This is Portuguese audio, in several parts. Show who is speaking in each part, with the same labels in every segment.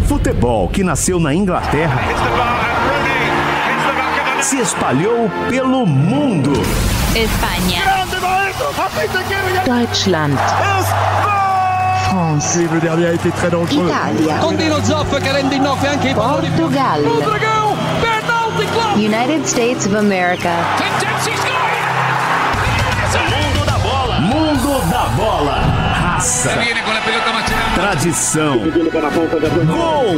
Speaker 1: O futebol que nasceu na Inglaterra se espalhou pelo mundo.
Speaker 2: España.
Speaker 3: Deutschland. France. Italia.
Speaker 4: Condino Zoff che rende innocui anche i palloni.
Speaker 3: Portugal. United States of America.
Speaker 1: Raça. Tradição. Gol.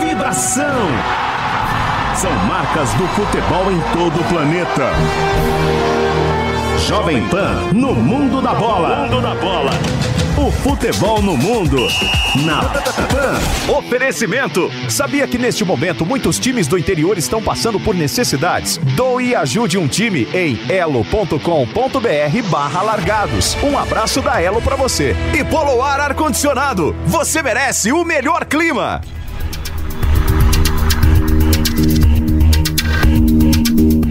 Speaker 1: Vibração. São marcas do futebol em todo o planeta. Jovem Pan no mundo da bola. Mundo da bola. O futebol no mundo. Na Pan. Oferecimento. Sabia que neste momento muitos times do interior estão passando por necessidades? Doe e ajude um time em elo.com.br barra largados. Um abraço da Elo pra você. E Poloar Ar-Condicionado. Você merece o melhor clima.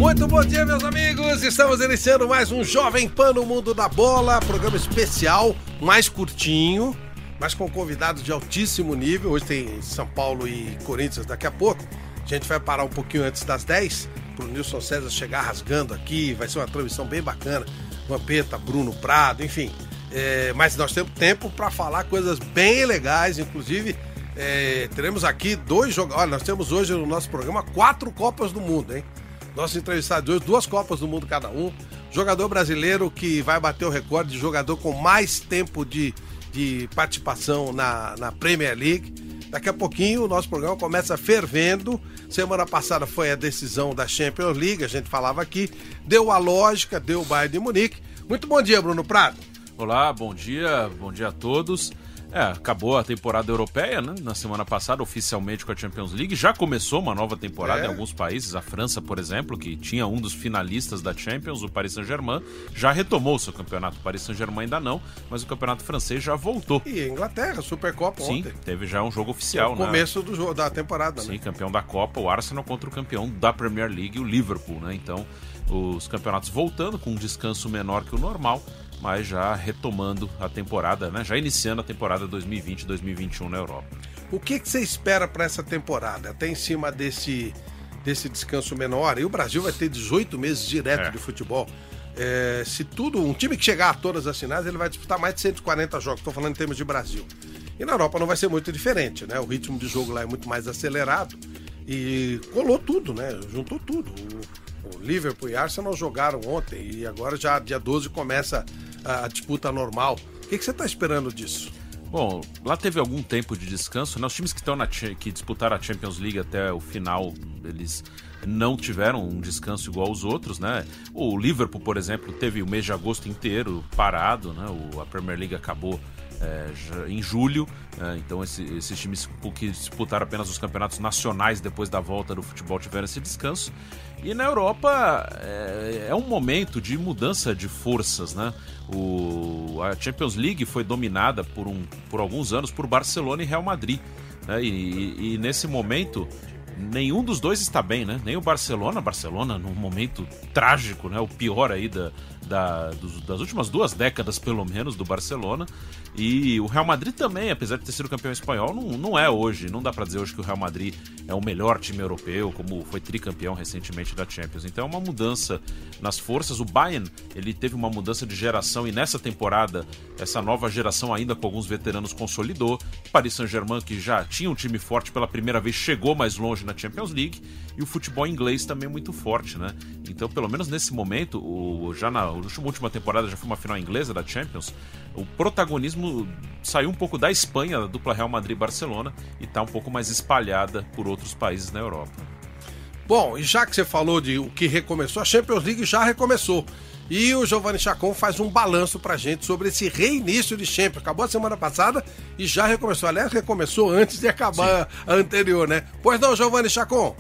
Speaker 5: Muito bom dia, meus amigos. Estamos iniciando mais um Jovem Pan no Mundo da Bola, programa especial, mais curtinho, mas com convidados de altíssimo nível. Hoje tem São Paulo e Corinthians daqui a pouco. A gente vai parar um pouquinho antes das 10 para o Nilson César chegar rasgando aqui. Vai ser uma transmissão bem bacana. Vampeta, Bruno Prado, enfim. É, mas nós temos tempo para falar coisas bem legais, inclusive. é, teremos aqui dois jogos. Olha, nós temos hoje no nosso programa quatro Copas do Mundo, hein? Nossos entrevistados de hoje, duas Copas do Mundo cada um. Jogador brasileiro que vai bater o recorde de jogador com mais tempo de, de participação na, na Premier League. Daqui a pouquinho o nosso programa começa fervendo. Semana passada foi a decisão da Champions League, a gente falava aqui. Deu a lógica, deu o Bayern de Munique. Muito bom dia, Bruno Prado.
Speaker 6: Olá, bom dia, bom dia a todos. É, acabou a temporada europeia, né? Na semana passada, oficialmente com a Champions League. Já começou uma nova temporada
Speaker 5: É.
Speaker 6: em alguns países. A França, por exemplo, que tinha um dos finalistas da Champions, o Paris Saint-Germain, já retomou seu campeonato. O Paris Saint-Germain ainda não, mas o campeonato francês já voltou.
Speaker 5: E a Inglaterra, Supercopa
Speaker 6: Sim,
Speaker 5: ontem.
Speaker 6: teve já um jogo oficial,
Speaker 5: o
Speaker 6: né?
Speaker 5: começo do jogo, da temporada,
Speaker 6: Sim,
Speaker 5: né?
Speaker 6: campeão da Copa, o Arsenal contra o campeão da Premier League, o Liverpool, né? Então, os campeonatos voltando com um descanso menor que o normal, mas já retomando a temporada, né? Já iniciando a temporada 2020-2021 na Europa.
Speaker 5: O que, que você espera para essa temporada? Até em cima desse, desse descanso menor. E o Brasil vai ter 18 meses direto
Speaker 6: É.
Speaker 5: de futebol. É, se tudo, um time que chegar a todas as finais, ele vai disputar mais de 140 jogos. Estou falando em termos de Brasil. E na Europa não vai ser muito diferente, né? O ritmo de jogo lá é muito mais acelerado. E colou tudo, né? Juntou tudo. O, o Liverpool e Arsenal jogaram ontem. E agora já dia 12 começa a, disputa normal. O que, que você está esperando disso?
Speaker 6: Bom, lá teve algum tempo de descanso, né? Os times que estão na que disputaram a Champions League até o final, eles não tiveram um descanso igual aos outros, né? O Liverpool, por exemplo, teve o mês de agosto inteiro parado, né? O, a Premier League acabou é, em julho, é, então esse- esses times que disputaram apenas os campeonatos nacionais depois da volta do futebol tiveram esse descanso. E na Europa é, é um momento de mudança de forças, né? O, a Champions League foi dominada por, um, por alguns anos por Barcelona e Real Madrid. Né? E, e- nesse momento, nenhum dos dois está bem, né? Nem o Barcelona, Barcelona num momento trágico, né? O pior aí da, da, dos, das últimas duas décadas, pelo menos, do Barcelona. E o Real Madrid também, apesar de ter sido campeão espanhol, não, não é hoje. Não dá para dizer hoje que o Real Madrid é o melhor time europeu, como foi tricampeão recentemente da Champions. Então é uma mudança nas forças. O Bayern, ele teve uma mudança de geração e nessa temporada, essa nova geração ainda com alguns veteranos consolidou. Paris Saint-Germain, que já tinha um time forte pela primeira vez, chegou mais longe na Champions League. E o futebol inglês também muito forte, né? Então, pelo menos nesse momento, o, já na última temporada já foi uma final inglesa da Champions, o protagonismo saiu um pouco da Espanha, da dupla Real Madrid-Barcelona, e está um pouco mais espalhada por outros países na Europa.
Speaker 5: Bom, e já que você falou de o que recomeçou, a Champions League já recomeçou. E o Giovanni Chacon faz um balanço pra gente sobre esse reinício de Champions. Acabou a semana passada e já recomeçou. Aliás, recomeçou antes de acabar Sim. a anterior, né? Pois não, Giovanni Chacon?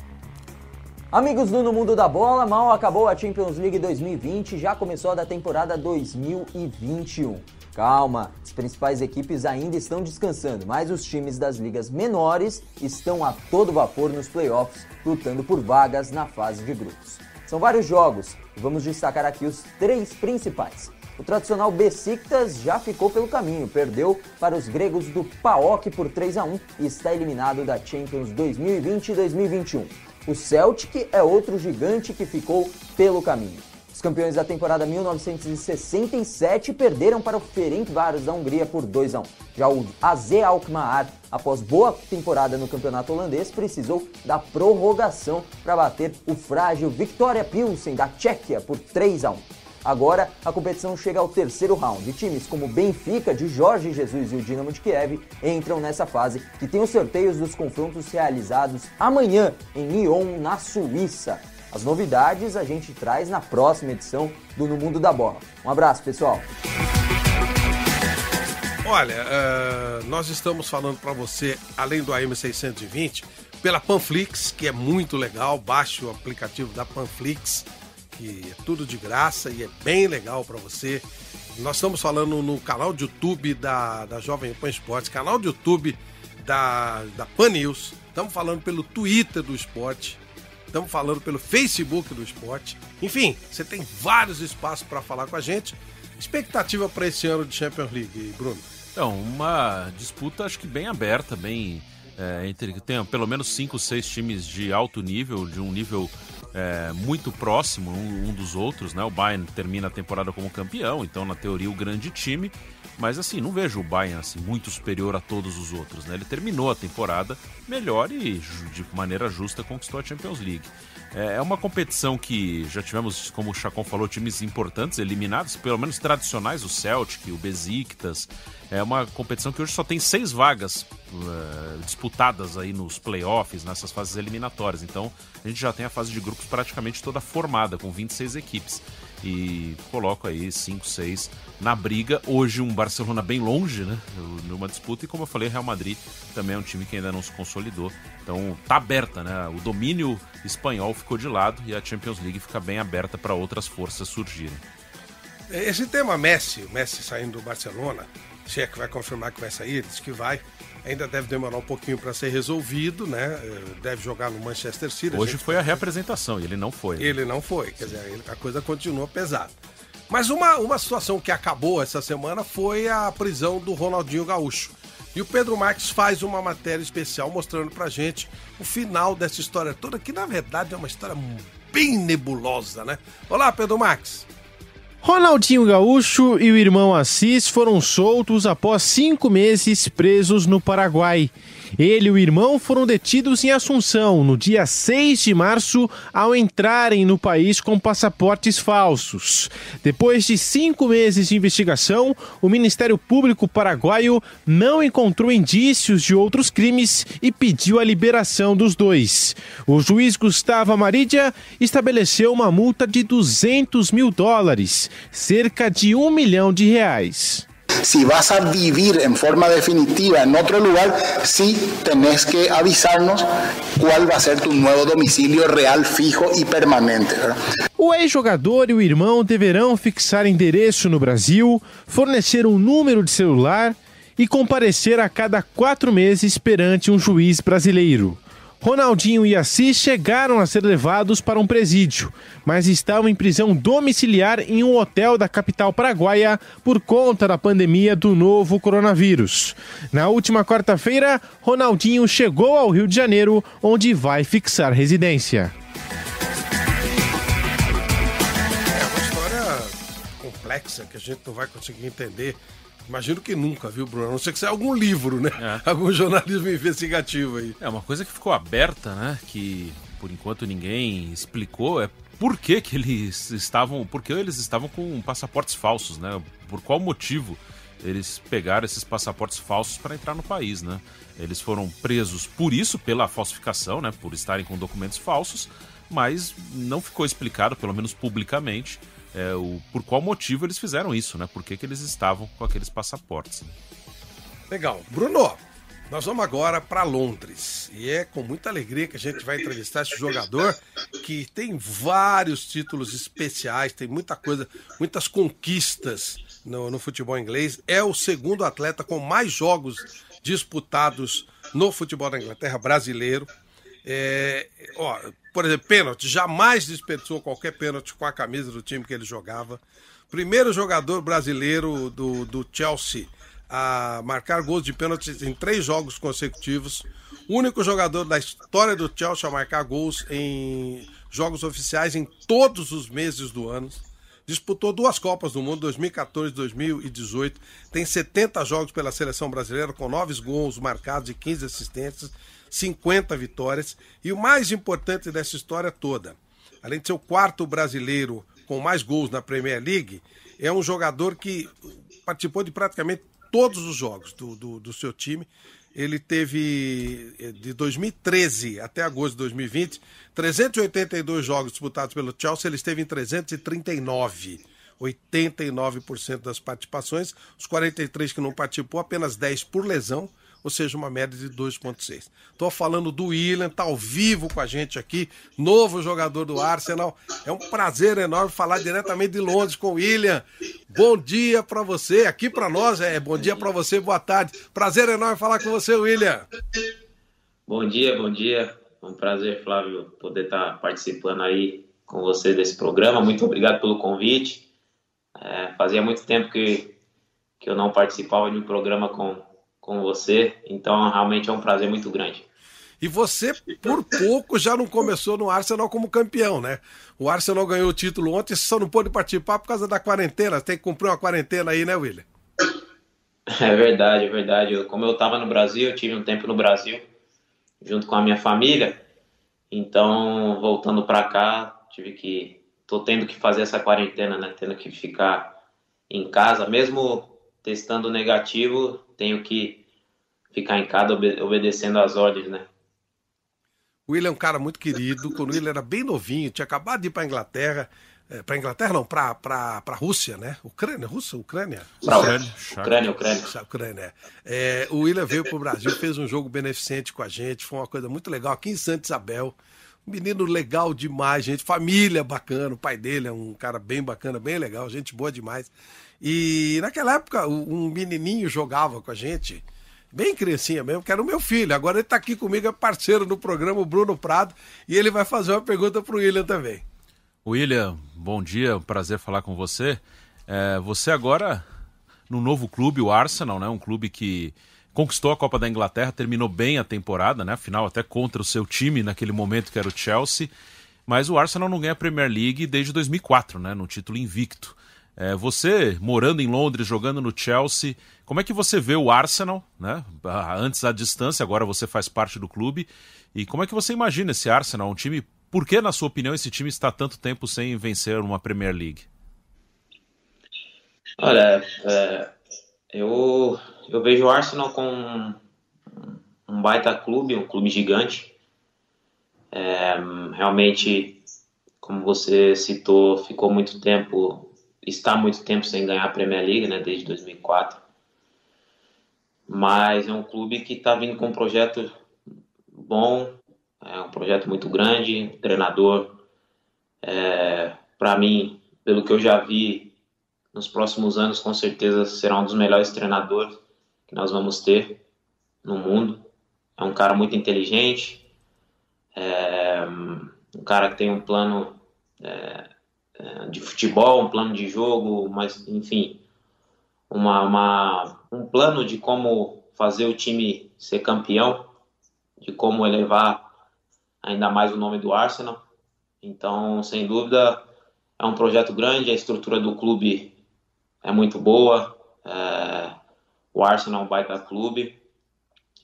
Speaker 2: Amigos do No Mundo da Bola, mal acabou a Champions League 2020, já começou a da temporada 2021. Calma, as principais equipes ainda estão descansando, mas os times das ligas menores estão a todo vapor nos playoffs, lutando por vagas na fase de grupos. São vários jogos vamos destacar aqui os três principais. O tradicional Besiktas já ficou pelo caminho, perdeu para os gregos do PAOK por 3 a 1 e está eliminado da Champions 2020 e 2021. O Celtic é outro gigante que ficou pelo caminho. Os campeões da temporada 1967 perderam para o Ferencváros da Hungria por 2 a 1. Já o AZ Alkmaar, após boa temporada no campeonato holandês, precisou da prorrogação para bater o frágil Victoria Pilsen da Tchequia por 3 a 1. Agora, a competição chega ao terceiro round. Times como Benfica, de Jorge Jesus e o Dinamo de Kiev entram nessa fase, que tem os sorteios dos confrontos realizados amanhã em Lyon, na Suíça. As novidades a gente traz na próxima edição do No Mundo da Bola. Um abraço, pessoal.
Speaker 5: Olha, uh, nós estamos falando para você, além do AM620, pela Panflix, que é muito legal. Baixe o aplicativo da Panflix, que é tudo de graça e é bem legal para você. Nós estamos falando no canal de YouTube da, da Jovem Pan Esportes, canal de YouTube da, da Pan News. Estamos falando pelo Twitter do esporte estamos falando pelo Facebook do esporte. Enfim, você tem vários espaços para falar com a gente. Expectativa para esse ano de Champions League, Bruno?
Speaker 6: Então, uma disputa acho que bem aberta, bem é, entre tem pelo menos cinco, seis times de alto nível, de um nível é, muito próximo um, um, dos outros, né? O Bayern termina a temporada como campeão, então na teoria o grande time. Mas assim, não vejo o Bayern assim, muito superior a todos os outros. Né? Ele terminou a temporada melhor e de maneira justa conquistou a Champions League. É, é uma competição que já tivemos, como o Chacon falou, times importantes eliminados, pelo menos tradicionais, o Celtic, o Besiktas. É uma competição que hoje só tem seis vagas uh, disputadas aí nos playoffs, nessas fases eliminatórias. Então a gente já tem a fase de grupos praticamente toda formada, com 26 equipes e coloco aí 5, 6 na briga. Hoje um Barcelona bem longe, né? Numa disputa. E como eu falei, Real Madrid também é um time que ainda não se consolidou. Então tá aberta, né? O domínio espanhol ficou de lado e a Champions League fica bem aberta para outras forças surgirem.
Speaker 5: Esse tema Messi, o Messi saindo do Barcelona, se é que vai confirmar que vai sair, diz que vai. Ainda deve demorar um pouquinho para ser resolvido, né? Eh, deve jogar no Manchester City.
Speaker 6: Hoje a foi a reapresentação e ele não foi.
Speaker 5: Né? Ele não foi, quer dizer, a coisa continua pesada. Mas uma, uma situação que acabou essa semana foi a prisão do Ronaldinho Gaúcho. E o Pedro Marques faz uma matéria especial mostrando pra gente o final dessa história toda, que na verdade é uma história bem nebulosa, né? Olá, Pedro Marques.
Speaker 7: Ronaldinho Gaúcho e o irmão Assis foram soltos após cinco meses presos no Paraguai. Ele e o irmão foram detidos em Assunção no dia 6 de março ao entrarem no país com passaportes falsos. Depois de cinco meses de investigação, o Ministério Público paraguaio não encontrou indícios de outros crimes e pediu a liberação dos dois. O juiz Gustavo Amarídia estabeleceu uma multa de 200 mil dólares, cerca de um milhão de reais.
Speaker 8: Si vas a vivir en forma definitiva en otro lugar, sí tenés que avisarnos cuál va a ser tu nuevo domicilio real, fijo e permanente.
Speaker 7: O ex-jogador e o irmão deverão fixar endereço no Brasil, fornecer um número de celular e comparecer a cada quatro meses perante um juiz brasileiro. Ronaldinho e Assis chegaram a ser levados para um presídio, mas estavam em prisão domiciliar em um hotel da capital paraguaia por conta da pandemia do novo coronavírus. Na última quarta-feira, Ronaldinho chegou ao Rio de Janeiro, onde vai fixar residência.
Speaker 5: É uma história complexa que a gente não vai conseguir entender. Imagino que nunca, viu, Bruno? A não ser que seja algum livro, né?
Speaker 6: É.
Speaker 5: Algum jornalismo investigativo aí.
Speaker 6: É uma coisa que ficou aberta, né? Que por enquanto ninguém explicou é por que, que eles estavam. Por que eles estavam com passaportes falsos, né? Por qual motivo eles pegaram esses passaportes falsos para entrar no país, né? Eles foram presos por isso, pela falsificação, né? Por estarem com documentos falsos, mas não ficou explicado, pelo menos publicamente, é, o, por qual motivo eles fizeram isso, né? Por que, que eles estavam com aqueles passaportes. né?
Speaker 5: Legal. Bruno, nós vamos agora para Londres. E é com muita alegria que a gente vai entrevistar esse jogador que tem vários títulos especiais, tem muita coisa, muitas conquistas no, no futebol inglês. É o segundo atleta com mais jogos disputados no futebol da Inglaterra brasileiro. É, ó, por exemplo, pênalti, jamais desperdiçou qualquer pênalti com a camisa do time que ele jogava. Primeiro jogador brasileiro do, do Chelsea a marcar gols de pênalti em três jogos consecutivos. Único jogador da história do Chelsea a marcar gols em jogos oficiais em todos os meses do ano. Disputou duas Copas do Mundo, 2014 e 2018. Tem 70 jogos pela seleção brasileira, com 9 gols marcados e 15 assistências, 50 vitórias. E o mais importante dessa história toda, além de ser o quarto brasileiro com mais gols na Premier League, é um jogador que participou de praticamente todos os jogos do, do, do seu time. Ele teve eh, de 2013 até agosto de 2020 382 jogos disputados pelo Chelsea, ele esteve em 339. 89% das participações, os 43 que não participou, apenas 10 por lesão, ou seja, uma média de 2,6. Estou falando do William, tá ao vivo com a gente aqui, novo jogador do Arsenal. É um prazer enorme falar diretamente de Londres com o William. Bom dia para você, aqui para nós é bom dia para você, boa tarde. Prazer enorme falar com você, William.
Speaker 9: Bom dia, bom dia. Um prazer, Flávio, poder estar participando aí com você desse programa. Muito obrigado pelo convite. É, fazia muito tempo que, que eu não participava de um programa com, com você, então realmente é um prazer muito grande.
Speaker 5: E você, por pouco, já não começou no Arsenal como campeão, né? O Arsenal ganhou o título ontem, só não pôde participar por causa da quarentena. Tem que cumprir uma quarentena aí, né, William?
Speaker 9: É verdade, é verdade. Eu, como eu estava no Brasil, eu tive um tempo no Brasil, junto com a minha família. Então, voltando para cá, tive que. tô tendo que fazer essa quarentena, né? Tendo que ficar em casa, mesmo testando negativo, tenho que ficar em casa obe obedecendo às ordens, né?
Speaker 5: O William é um cara muito querido. Quando o William era bem novinho, tinha acabado de ir para Inglaterra. É, para Inglaterra não, para para Rússia, né? Ucrânia, Rússia, Ucrânia.
Speaker 9: Ucrânia, Ucrânia, Ucrânia.
Speaker 5: Ucrânia. É, o William veio para o Brasil, fez um jogo beneficente com a gente, foi uma coisa muito legal aqui em Santa Isabel. Um menino legal demais, gente, família bacana. O pai dele é um cara bem bacana, bem legal, gente boa demais. E naquela época, um menininho jogava com a gente, bem criancinha mesmo, que era o meu filho. Agora ele está aqui comigo, é parceiro no programa, o Bruno Prado, e ele vai fazer uma pergunta para o William também.
Speaker 6: William, bom dia, prazer falar com você. É, você agora no novo clube, o Arsenal, né? Um clube que conquistou a Copa da Inglaterra, terminou bem a temporada, né? Afinal, até contra o seu time naquele momento que era o Chelsea. Mas o Arsenal não ganha a Premier League desde 2004, né? No título invicto. É, você, morando em Londres, jogando no Chelsea, como é que você vê o Arsenal, né? Antes à distância, agora você faz parte do clube. E como é que você imagina esse Arsenal, um time por que, na sua opinião, esse time está tanto tempo sem vencer uma Premier League?
Speaker 9: Olha, é, eu, eu vejo o Arsenal com um, baita clube, um clube gigante. É, realmente, como você citou, ficou muito tempo, está muito tempo sem ganhar a Premier League, né, desde 2004. Mas é um clube que está vindo com um projeto bom, é um projeto muito grande, treinador, é, para mim, pelo que eu já vi nos próximos anos, com certeza será um dos melhores treinadores que nós vamos ter no mundo. É um cara muito inteligente, é, um cara que tem um plano é, de futebol, um plano de jogo, mas enfim, uma, uma, um plano de como fazer o time ser campeão, de como elevar ainda mais o nome do Arsenal. Então, sem dúvida, é um projeto grande, a estrutura do clube é muito boa, é, o Arsenal é um baita clube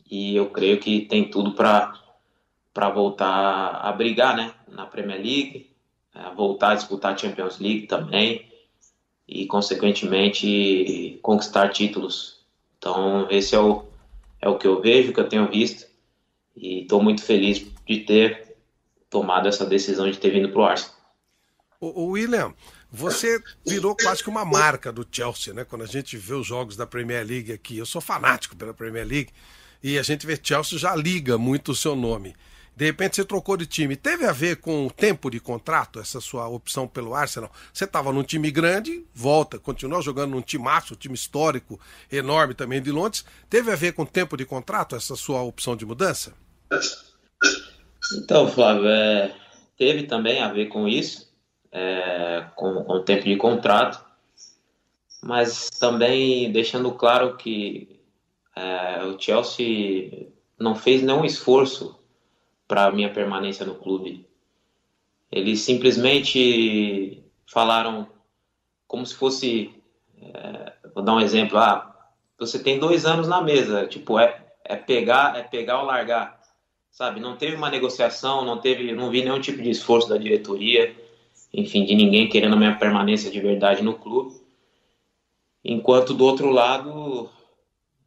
Speaker 9: e eu creio que tem tudo para voltar a brigar né, na Premier League, voltar a disputar a Champions League também e, consequentemente, conquistar títulos. Então, esse é o, é o que eu vejo, que eu tenho visto e estou muito feliz de ter tomado essa decisão de ter vindo para o Arsenal.
Speaker 5: O William, você virou quase que uma marca do Chelsea, né? Quando a gente vê os jogos da Premier League aqui, eu sou fanático pela Premier League e a gente vê Chelsea já liga muito o seu nome. De repente você trocou de time. Teve a ver com o tempo de contrato, essa sua opção pelo Arsenal? Você estava num time grande, volta, continua jogando num time um time histórico, enorme também de Londres. Teve a ver com o tempo de contrato, essa sua opção de mudança?
Speaker 9: Então, Flávio, é, teve também a ver com isso, é, com, com o tempo de contrato, mas também deixando claro que é, o Chelsea não fez nenhum esforço para minha permanência no clube. Eles simplesmente falaram como se fosse, é, vou dar um exemplo, ah, você tem dois anos na mesa, tipo é, é pegar, é pegar ou largar, sabe? Não teve uma negociação, não teve, não vi nenhum tipo de esforço da diretoria, enfim, de ninguém querendo a minha permanência de verdade no clube. Enquanto do outro lado,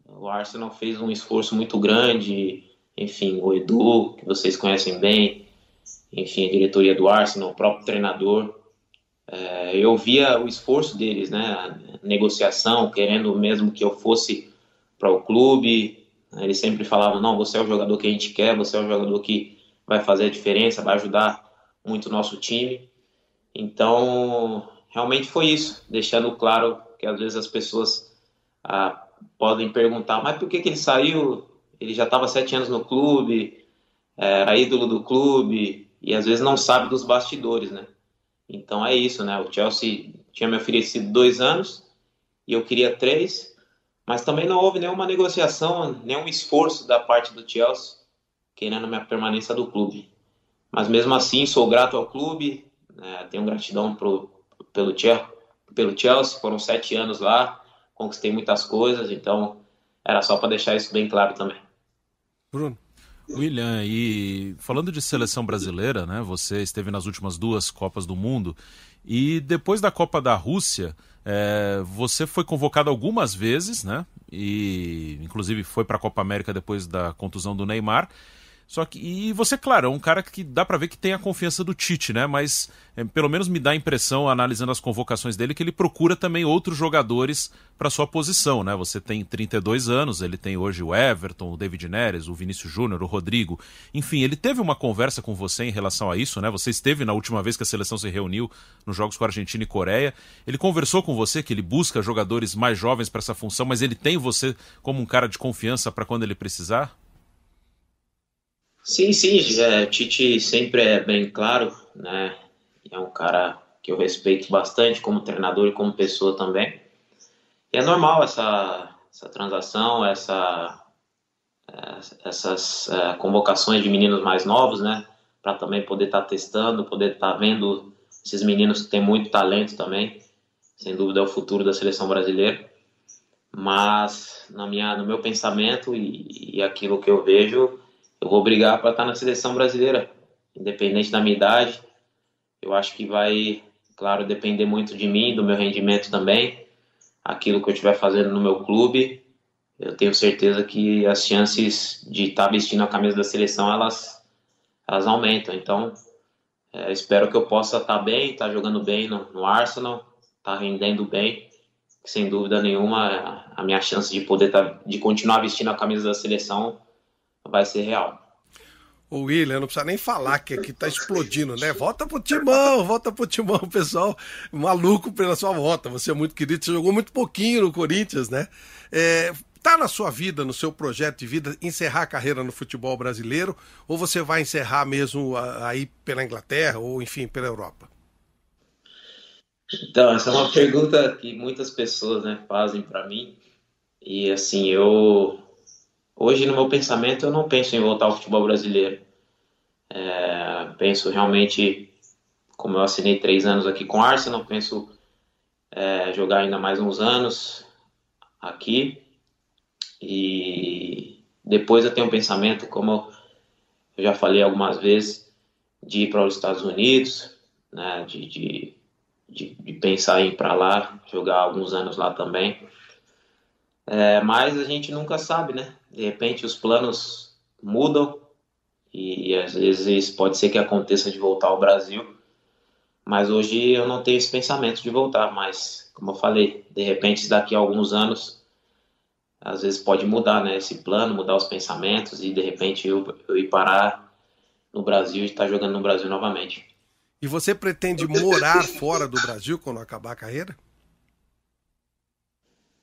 Speaker 9: o Arsenal fez um esforço muito grande enfim, o Edu, que vocês conhecem bem, enfim, a diretoria do Arsenal, o próprio treinador. É, eu via o esforço deles, né, a negociação, querendo mesmo que eu fosse para o clube. Eles sempre falavam: não, você é o jogador que a gente quer, você é o jogador que vai fazer a diferença, vai ajudar muito o nosso time. Então, realmente foi isso, deixando claro que às vezes as pessoas ah, podem perguntar: mas por que, que ele saiu? Ele já estava sete anos no clube, era ídolo do clube e às vezes não sabe dos bastidores, né? Então é isso, né? O Chelsea tinha me oferecido dois anos e eu queria três, mas também não houve nenhuma negociação, nenhum esforço da parte do Chelsea querendo minha permanência do clube. Mas mesmo assim, sou grato ao clube, né? tenho gratidão pro, pelo, pelo Chelsea, foram sete anos lá, conquistei muitas coisas, então era só para deixar isso bem claro também.
Speaker 6: Bruno. William, e falando de seleção brasileira, né? Você esteve nas últimas duas Copas do Mundo e depois da Copa da Rússia, é, você foi convocado algumas vezes, né? E inclusive foi para a Copa América depois da contusão do Neymar. Só que, e você, claro, é um cara que dá para ver que tem a confiança do Tite, né? Mas é, pelo menos me dá a impressão, analisando as convocações dele, que ele procura também outros jogadores para sua posição, né? Você tem 32 anos, ele tem hoje o Everton, o David Neres, o Vinícius Júnior, o Rodrigo. Enfim, ele teve uma conversa com você em relação a isso, né? Você esteve na última vez que a seleção se reuniu nos jogos com a Argentina e Coreia. Ele conversou com você que ele busca jogadores mais jovens para essa função, mas ele tem você como um cara de confiança para quando ele precisar?
Speaker 9: Sim, sim, é, Tite sempre é bem claro, né? É um cara que eu respeito bastante como treinador e como pessoa também. E é normal essa, essa transação, essa, essas é, convocações de meninos mais novos, né? Para também poder estar tá testando, poder estar tá vendo esses meninos que têm muito talento também. Sem dúvida é o futuro da seleção brasileira. Mas na minha, no meu pensamento e, e aquilo que eu vejo, eu vou brigar para estar na seleção brasileira, independente da minha idade. Eu acho que vai, claro, depender muito de mim, do meu rendimento também, aquilo que eu estiver fazendo no meu clube. Eu tenho certeza que as chances de estar vestindo a camisa da seleção elas, elas aumentam. Então, é, espero que eu possa estar bem, estar jogando bem no, no Arsenal, estar rendendo bem. Sem dúvida nenhuma, a minha chance de poder estar, de continuar vestindo a camisa da seleção vai ser real.
Speaker 5: O William, não precisa nem falar que aqui tá explodindo, né? Volta pro Timão, volta pro Timão, pessoal maluco pela sua volta. Você é muito querido, você jogou muito pouquinho no Corinthians, né? É, Tá na sua vida, no seu projeto de vida, encerrar a carreira no futebol brasileiro ou você vai encerrar mesmo aí pela Inglaterra ou enfim pela Europa?
Speaker 9: Então, essa é uma pergunta que muitas pessoas né, fazem para mim. E assim, eu. Hoje, no meu pensamento, eu não penso em voltar ao futebol brasileiro. É, penso realmente, como eu assinei três anos aqui com o Arsenal, penso é, jogar ainda mais uns anos aqui. E depois eu tenho um pensamento, como eu já falei algumas vezes, de ir para os Estados Unidos, né, de, de de, de pensar em ir para lá, jogar alguns anos lá também. É, mas a gente nunca sabe, né? De repente os planos mudam e, e às vezes pode ser que aconteça de voltar ao Brasil. Mas hoje eu não tenho esse pensamento de voltar, mas como eu falei, de repente daqui a alguns anos às vezes pode mudar, né? Esse plano, mudar os pensamentos e de repente eu, eu ir parar no Brasil e estar jogando no Brasil novamente.
Speaker 5: E você pretende morar fora do Brasil quando acabar a carreira?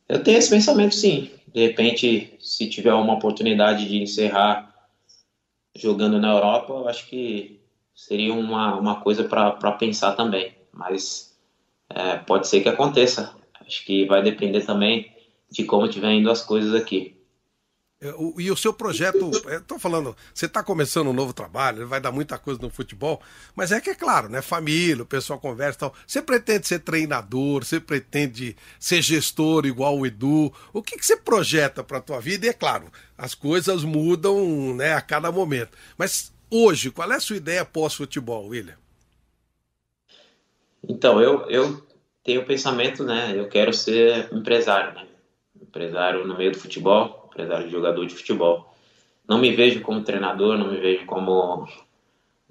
Speaker 9: Eu tenho esse pensamento, sim. De repente, se tiver uma oportunidade de encerrar jogando na Europa, eu acho que seria uma, uma coisa para pensar também. Mas é, pode ser que aconteça. Acho que vai depender também de como estiver indo as coisas aqui.
Speaker 5: É, e o seu projeto, estou falando, você está começando um novo trabalho, vai dar muita coisa no futebol, mas é que é claro, né? Família, o pessoal conversa e tal. Você pretende ser treinador, você pretende ser gestor igual o Edu? O que, que você projeta para a tua vida? E é claro, as coisas mudam né, a cada momento. Mas hoje, qual é a sua ideia pós-futebol, William?
Speaker 9: Então, eu, eu tenho o pensamento, né? Eu quero ser empresário, né? Empresário no meio do futebol empresário de jogador de futebol. Não me vejo como treinador, não me vejo como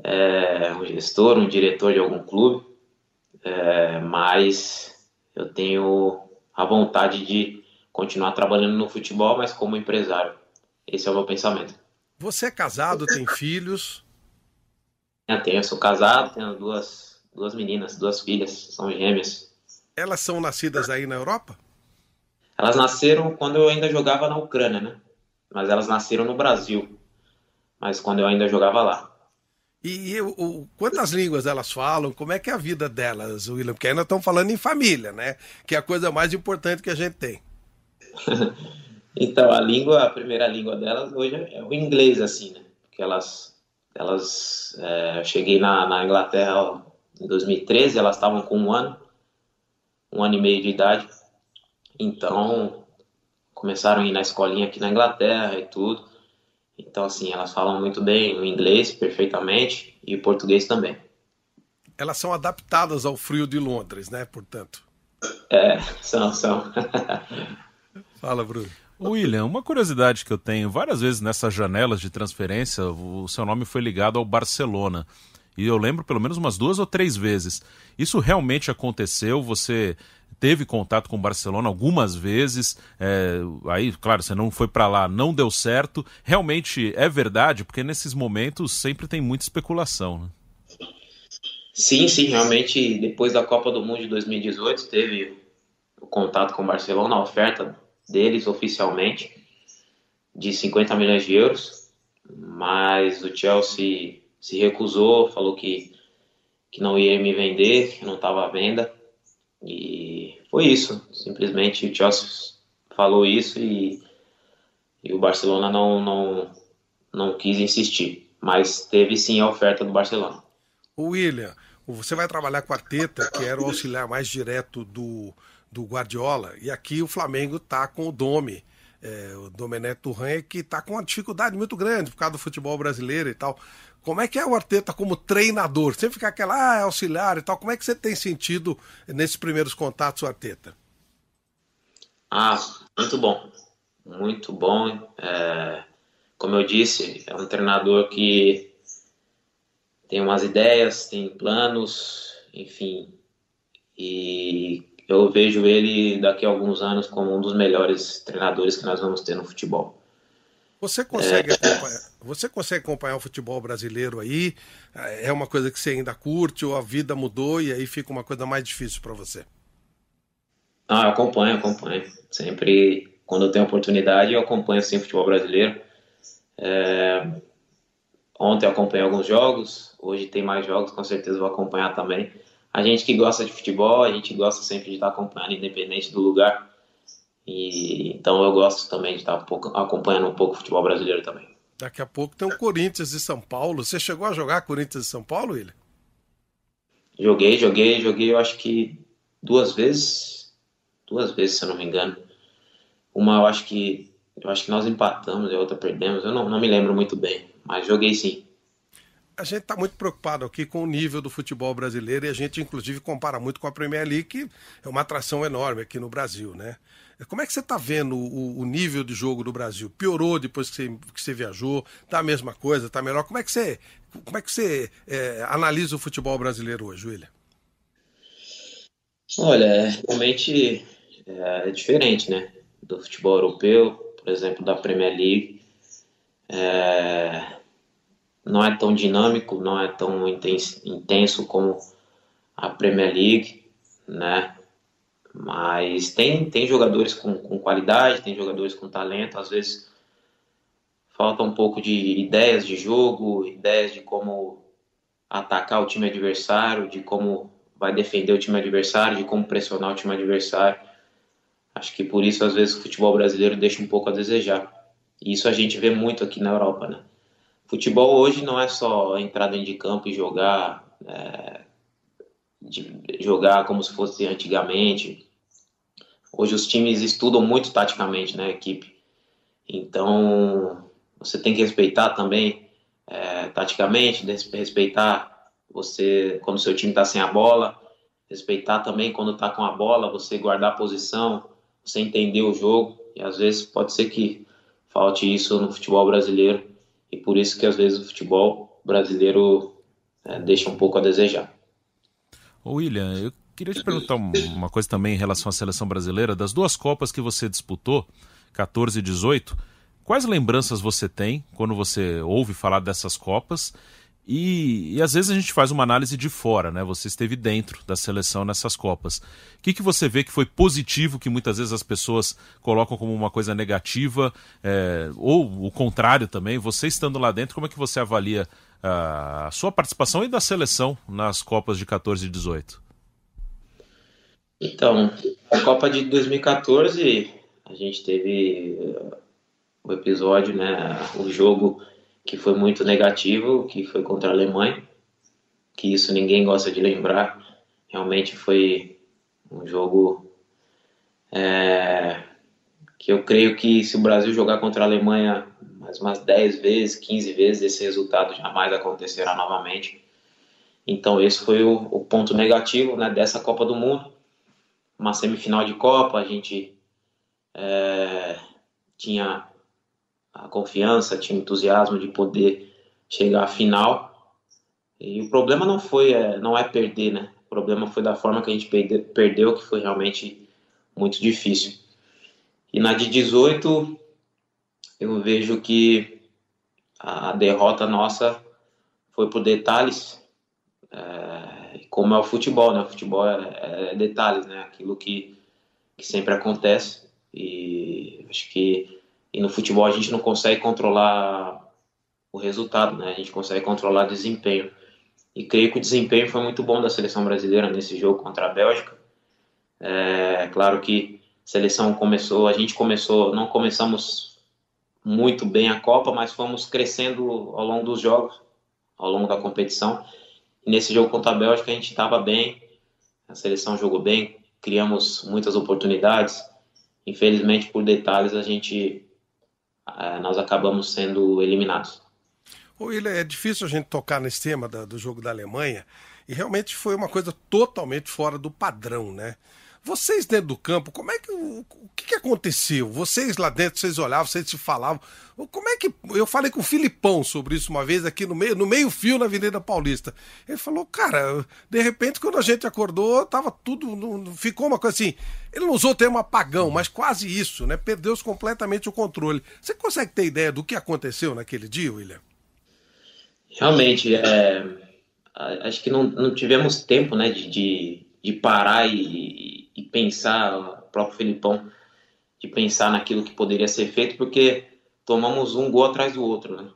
Speaker 9: é, um gestor, um diretor de algum clube, é, mas eu tenho a vontade de continuar trabalhando no futebol, mas como empresário. Esse é o meu pensamento.
Speaker 5: Você é casado, tem filhos?
Speaker 9: Eu tenho, eu sou casado, tenho duas, duas meninas, duas filhas, são gêmeas.
Speaker 5: Elas são nascidas aí na Europa?
Speaker 9: Elas nasceram quando eu ainda jogava na Ucrânia, né? Mas elas nasceram no Brasil. Mas quando eu ainda jogava lá.
Speaker 5: E, e o, quantas línguas elas falam? Como é que é a vida delas, William? Porque ainda estão falando em família, né? Que é a coisa mais importante que a gente tem.
Speaker 9: então, a língua, a primeira língua delas hoje é o inglês, assim, né? Porque elas, elas, é, eu cheguei na, na Inglaterra em 2013, elas estavam com um ano, um ano e meio de idade. Então, começaram a ir na escolinha aqui na Inglaterra e tudo. Então, assim, elas falam muito bem o inglês perfeitamente e o português também.
Speaker 5: Elas são adaptadas ao frio de Londres, né? Portanto.
Speaker 9: É, são, são.
Speaker 5: Fala, Bruno.
Speaker 6: William, uma curiosidade que eu tenho, várias vezes nessas janelas de transferência, o seu nome foi ligado ao Barcelona. E eu lembro pelo menos umas duas ou três vezes. Isso realmente aconteceu? Você teve contato com o Barcelona algumas vezes. É, aí, claro, você não foi para lá, não deu certo. Realmente é verdade, porque nesses momentos sempre tem muita especulação. Né?
Speaker 9: Sim, sim, realmente depois da Copa do Mundo de 2018 teve o contato com o Barcelona, a oferta deles oficialmente de 50 milhões de euros, mas o Chelsea se recusou, falou que, que não ia me vender, que não estava à venda. E foi isso. Simplesmente o Chelsea falou isso e, e o Barcelona não, não, não quis insistir. Mas teve sim a oferta do Barcelona.
Speaker 5: O William, você vai trabalhar com a Teta, que era o auxiliar mais direto do, do Guardiola, e aqui o Flamengo tá com o Domi. É, o Domenech Turan, que está com uma dificuldade muito grande por causa do futebol brasileiro e tal. Como é que é o Arteta como treinador? Sempre fica aquela, ah, é auxiliar e tal. Como é que você tem sentido nesses primeiros contatos, o Arteta?
Speaker 9: Ah, muito bom. Muito bom. É, como eu disse, é um treinador que tem umas ideias, tem planos, enfim. E eu vejo ele daqui a alguns anos como um dos melhores treinadores que nós vamos ter no futebol.
Speaker 5: Você consegue, é... acompanhar, você consegue acompanhar o futebol brasileiro aí? É uma coisa que você ainda curte ou a vida mudou e aí fica uma coisa mais difícil para você?
Speaker 9: Ah, eu acompanho, acompanho. Sempre quando eu tenho oportunidade, eu acompanho sim o futebol brasileiro. É, ontem eu acompanhei alguns jogos, hoje tem mais jogos, com certeza vou acompanhar também. A gente que gosta de futebol, a gente gosta sempre de estar acompanhando, independente do lugar. E, então eu gosto também de estar um pouco, acompanhando um pouco o futebol brasileiro também.
Speaker 5: Daqui a pouco tem o Corinthians e São Paulo. Você chegou a jogar Corinthians e São Paulo, William?
Speaker 9: Joguei, joguei, joguei, eu acho que duas vezes. Duas vezes, se eu não me engano. Uma eu acho que. Eu acho que nós empatamos e a outra perdemos. Eu não, não me lembro muito bem, mas joguei sim.
Speaker 5: A gente está muito preocupado aqui com o nível do futebol brasileiro e a gente, inclusive, compara muito com a Premier League, que é uma atração enorme aqui no Brasil, né? Como é que você está vendo o, o, nível de jogo do Brasil? Piorou depois que você, que você viajou? Tá a mesma coisa? Tá melhor? Como é que você, como é que você é, analisa o futebol brasileiro hoje, William?
Speaker 9: Olha, realmente é, é, diferente, né? Do futebol europeu, por exemplo, da Premier League. É, não é tão dinâmico, não é tão intenso, como a Premier League, né? Mas tem, tem jogadores com, com qualidade, tem jogadores com talento, às vezes falta um pouco de ideias de jogo, ideias de como atacar o time adversário, de como vai defender o time adversário, de como pressionar o time adversário. Acho que por isso, às vezes, o futebol brasileiro deixa um pouco a desejar. E isso a gente vê muito aqui na Europa, né? Futebol hoje não é só entrar dentro de campo e jogar, é, jogar como se fosse antigamente. Hoje os times estudam muito taticamente, né, equipe. Então você tem que respeitar também é, taticamente, respeitar você quando seu time está sem a bola, respeitar também quando está com a bola, você guardar a posição, você entender o jogo. E às vezes pode ser que falte isso no futebol brasileiro e por isso que às vezes o futebol brasileiro é, deixa um pouco a desejar.
Speaker 6: William, eu queria te perguntar uma coisa também em relação à seleção brasileira. Das duas Copas que você disputou, 14 e 18, quais lembranças você tem quando você ouve falar dessas Copas? E, e, às vezes a gente faz uma análise de fora, né? Você esteve dentro da seleção nessas Copas. O que, que você vê que foi positivo, que muitas vezes as pessoas colocam como uma coisa negativa, é, ou o contrário também? Você estando lá dentro, como é que você avalia a sua participação e da seleção nas Copas de 14 e 18?
Speaker 9: Então, a Copa de 2014, a gente teve uh, o episódio, né, o jogo que foi muito negativo, que foi contra a Alemanha, que isso ninguém gosta de lembrar. Realmente foi um jogo é, que eu creio que se o Brasil jogar contra a Alemanha mais umas 10 vezes, 15 vezes, esse resultado jamais acontecerá novamente. Então esse foi o, o ponto negativo né, dessa Copa do Mundo. Uma semifinal de Copa, a gente é, tinha a confiança, tinha entusiasmo de poder chegar à final. E o problema não foi, é, não é perder, né? O problema foi da forma que a gente perdeu, que foi realmente muito difícil. E na de 18, eu vejo que a derrota nossa foi por detalhes, é, como é o futebol, né? O futebol é, é detalhes, né? Aquilo que, que sempre acontece. E acho que e no futebol a gente não consegue controlar o resultado, né? A gente consegue controlar o desempenho. E creio que o desempenho foi muito bom da seleção brasileira nesse jogo contra a Bélgica. É claro que a seleção começou, a gente começou, não começamos muito bem a Copa, mas fomos crescendo ao longo dos jogos, ao longo da competição. E nesse jogo contra a Bélgica a gente estava bem, a seleção jogou bem, criamos muitas oportunidades. Infelizmente, por detalhes, a gente nós acabamos sendo eliminados.
Speaker 5: Ô, William, é difícil a gente tocar nesse tema do jogo da Alemanha e realmente foi uma coisa totalmente fora do padrão, né? Vocês dentro do campo, como é que o, o que, que, aconteceu? Vocês lá dentro, vocês olhavam, vocês se falavam. Como é que eu falei com o Filipão sobre isso uma vez aqui no meio, no meio fio na Avenida Paulista. Ele falou, cara, de repente quando a gente acordou, tava tudo, ficou uma coisa assim. Ele não usou o termo apagão, mas quase isso, né? Perdeu completamente o controle. Você consegue ter ideia do que aconteceu naquele dia, William?
Speaker 9: Realmente, é, acho que não, não tivemos tempo, né, de, de, de parar e, e pensar, o próprio Felipão, de pensar naquilo que poderia ser feito, porque tomamos um gol atrás do outro, né?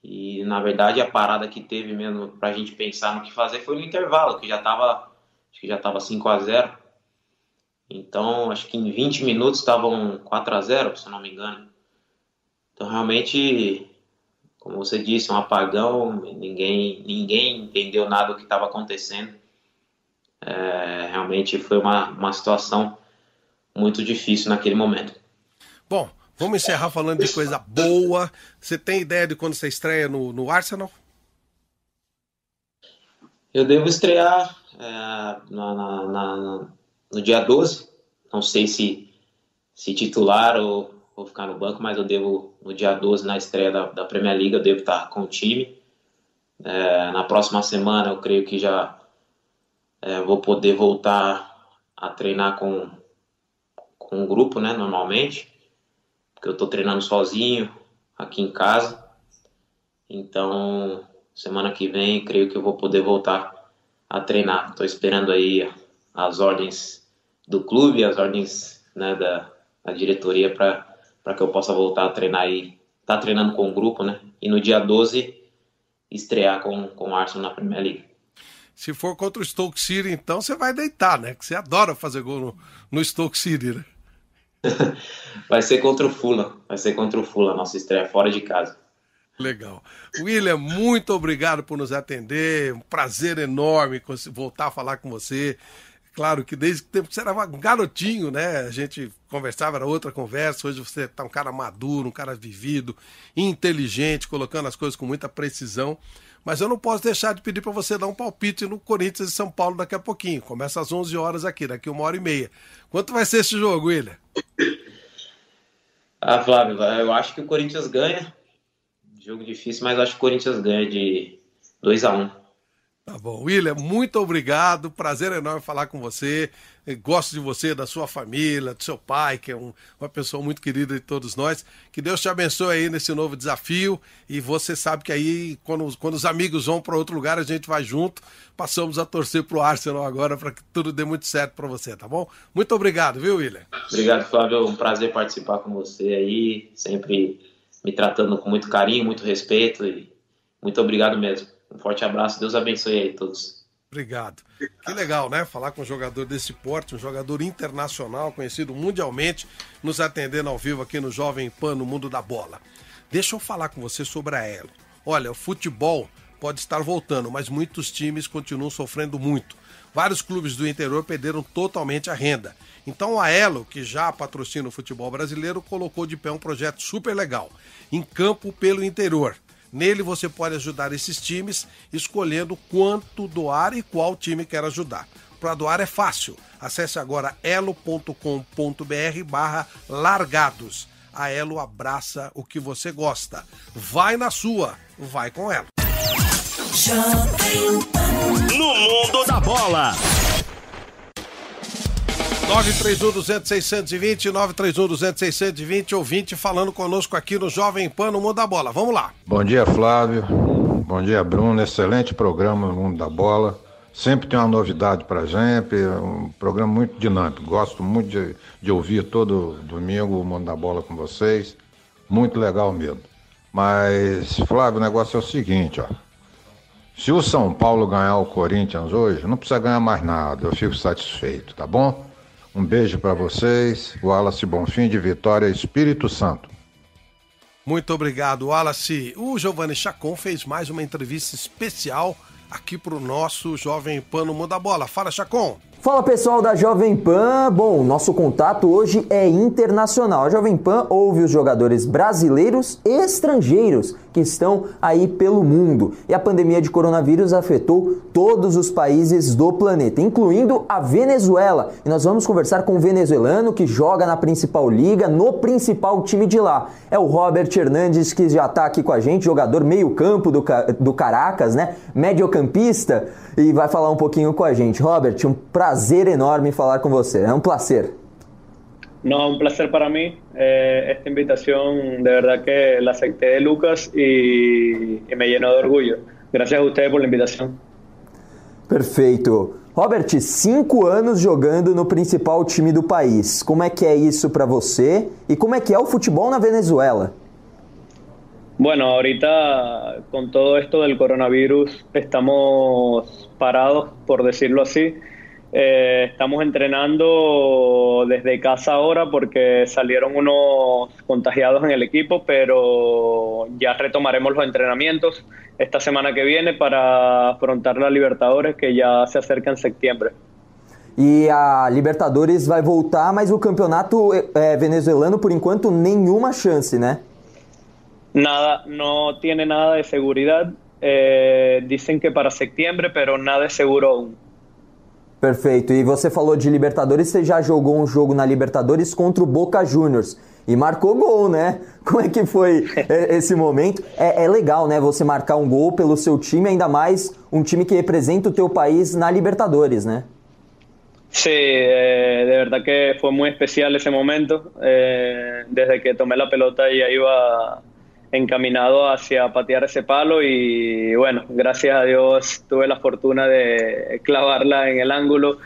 Speaker 9: E na verdade a parada que teve mesmo para a gente pensar no que fazer foi no intervalo, que já estava acho que já estava 5 a 0. Então, acho que em 20 minutos estavam 4 a 0, se não me engano. Então, realmente, como você disse, um apagão, ninguém ninguém entendeu nada do que estava acontecendo. É, realmente foi uma, uma situação muito difícil naquele momento.
Speaker 5: Bom, Vamos encerrar falando de coisa boa. Você tem ideia de quando você estreia no, no Arsenal?
Speaker 9: Eu devo estrear é, na, na, na, no dia 12. Não sei se, se titular ou vou ficar no banco, mas eu devo, no dia 12, na estreia da, da Premier League, eu devo estar com o time. É, na próxima semana, eu creio que já é, vou poder voltar a treinar com, com o grupo, né, normalmente que eu estou treinando sozinho aqui em casa. Então, semana que vem, creio que eu vou poder voltar a treinar. Estou esperando aí as ordens do clube, as ordens né, da, da diretoria para que eu possa voltar a treinar e tá treinando com o grupo, né? E no dia 12 estrear com, com o Arsenal na Premier League.
Speaker 5: Se for contra o Stoke City, então você vai deitar, né? Que você adora fazer gol no, no Stoke City, né?
Speaker 9: vai ser contra o Fula. Vai ser contra o Fula, nossa estreia fora de casa.
Speaker 5: Legal. William, muito obrigado por nos atender. Um prazer enorme voltar a falar com você. Claro que desde o tempo que você era um garotinho, né? A gente conversava, era outra conversa. Hoje você está um cara maduro, um cara vivido, inteligente, colocando as coisas com muita precisão. Mas eu não posso deixar de pedir para você dar um palpite no Corinthians e São Paulo daqui a pouquinho. Começa às 11 horas aqui, daqui uma hora e meia. Quanto vai ser esse jogo, William?
Speaker 9: Ah, Flávio, eu acho que o Corinthians ganha. Jogo difícil, mas acho que o Corinthians ganha de 2 a 1 um.
Speaker 5: Tá bom. William, muito obrigado. Prazer enorme falar com você. Gosto de você, da sua família, do seu pai, que é um, uma pessoa muito querida de todos nós. Que Deus te abençoe aí nesse novo desafio. E você sabe que aí, quando, quando os amigos vão para outro lugar, a gente vai junto. Passamos a torcer pro Arsenal agora para que tudo dê muito certo para você, tá bom? Muito obrigado, viu, William?
Speaker 9: Obrigado, Flávio. Um prazer participar com você aí. Sempre me tratando com muito carinho, muito respeito. E muito obrigado mesmo. Um forte abraço, Deus abençoe aí todos.
Speaker 5: Obrigado. Que legal, né? Falar com um jogador desse porte, um jogador internacional, conhecido mundialmente, nos atendendo ao vivo aqui no Jovem Pan, no Mundo da Bola. Deixa eu falar com você sobre a Elo. Olha, o futebol pode estar voltando, mas muitos times continuam sofrendo muito. Vários clubes do interior perderam totalmente a renda. Então a Elo, que já patrocina o futebol brasileiro, colocou de pé um projeto super legal, em campo pelo interior. Nele você pode ajudar esses times escolhendo quanto doar e qual time quer ajudar. Para doar é fácil. Acesse agora elo.com.br barra largados. A Elo abraça o que você gosta. Vai na sua, vai com ela.
Speaker 1: No mundo da bola.
Speaker 5: 931-200-620, 931-200-620, ouvinte falando conosco aqui no Jovem Pan no Mundo da Bola. Vamos lá.
Speaker 10: Bom dia, Flávio. Bom dia, Bruno. Excelente programa no Mundo da Bola. Sempre tem uma novidade pra gente, um programa muito dinâmico. Gosto muito de, de ouvir todo domingo o Mundo da Bola com vocês. Muito legal mesmo. Mas, Flávio, o negócio é o seguinte, ó. Se o São Paulo ganhar o Corinthians hoje, não precisa ganhar mais nada, eu fico satisfeito, tá bom? Um beijo para vocês. Wallace Bonfim de Vitória, Espírito Santo.
Speaker 5: Muito obrigado, Wallace. O Giovanni Chacon fez mais uma entrevista especial aqui para o nosso Jovem Pan no Mundo da Bola. Fala, Chacon.
Speaker 2: Fala pessoal da Jovem Pan. Bom, nosso contato hoje é internacional. A Jovem Pan ouve os jogadores brasileiros e estrangeiros que estão aí pelo mundo. E a pandemia de coronavírus afetou todos os países do planeta, incluindo a Venezuela. E nós vamos conversar com um venezuelano que joga na principal liga, no principal time de lá. É o Robert Hernandes, que já está aqui com a gente, jogador meio-campo do, do Caracas, né? Mediocampista, e vai falar um pouquinho com a gente. Robert, um prazer prazer enorme falar com você. É um prazer.
Speaker 11: No, un placer para mí. Eh, esta invitación de verdad que la acepté de Lucas y, y me llenó de orgullo. Gracias a ustedes por la invitación.
Speaker 2: Perfeito. Robert, cinco anos jogando no principal time do país. Como é que é isso para você? E como é que é o futebol na Venezuela?
Speaker 11: Bueno, ahorita con todo esto del coronavirus estamos parados, por decirlo así. Eh, estamos entrenando desde casa ahora porque salieron unos contagiados en el equipo, pero ya retomaremos los entrenamientos esta semana que viene para afrontar la Libertadores que ya se acerca en septiembre.
Speaker 2: E a Libertadores vai voltar, mas o campeonato é, venezuelano, por enquanto, nenhuma chance, né?
Speaker 11: Nada, no tiene nada de seguridad. Eh, dicen que para septiembre, pero nada es seguro aún.
Speaker 2: Perfeito. E você falou de Libertadores, você já jogou um jogo na Libertadores contra o Boca Juniors. E marcou gol, né? Como é que foi esse momento? É, é, legal, né? Você marcar um gol pelo seu time, ainda mais um time que representa o teu país na Libertadores, né?
Speaker 11: Sí, eh, de verdad que fue muy especial ese momento. Eh, desde que tomé la pelota ya iba encaminado hacia patear esse palo y bueno, gracias a Dios tuve la fortuna de clavarla en el ángulo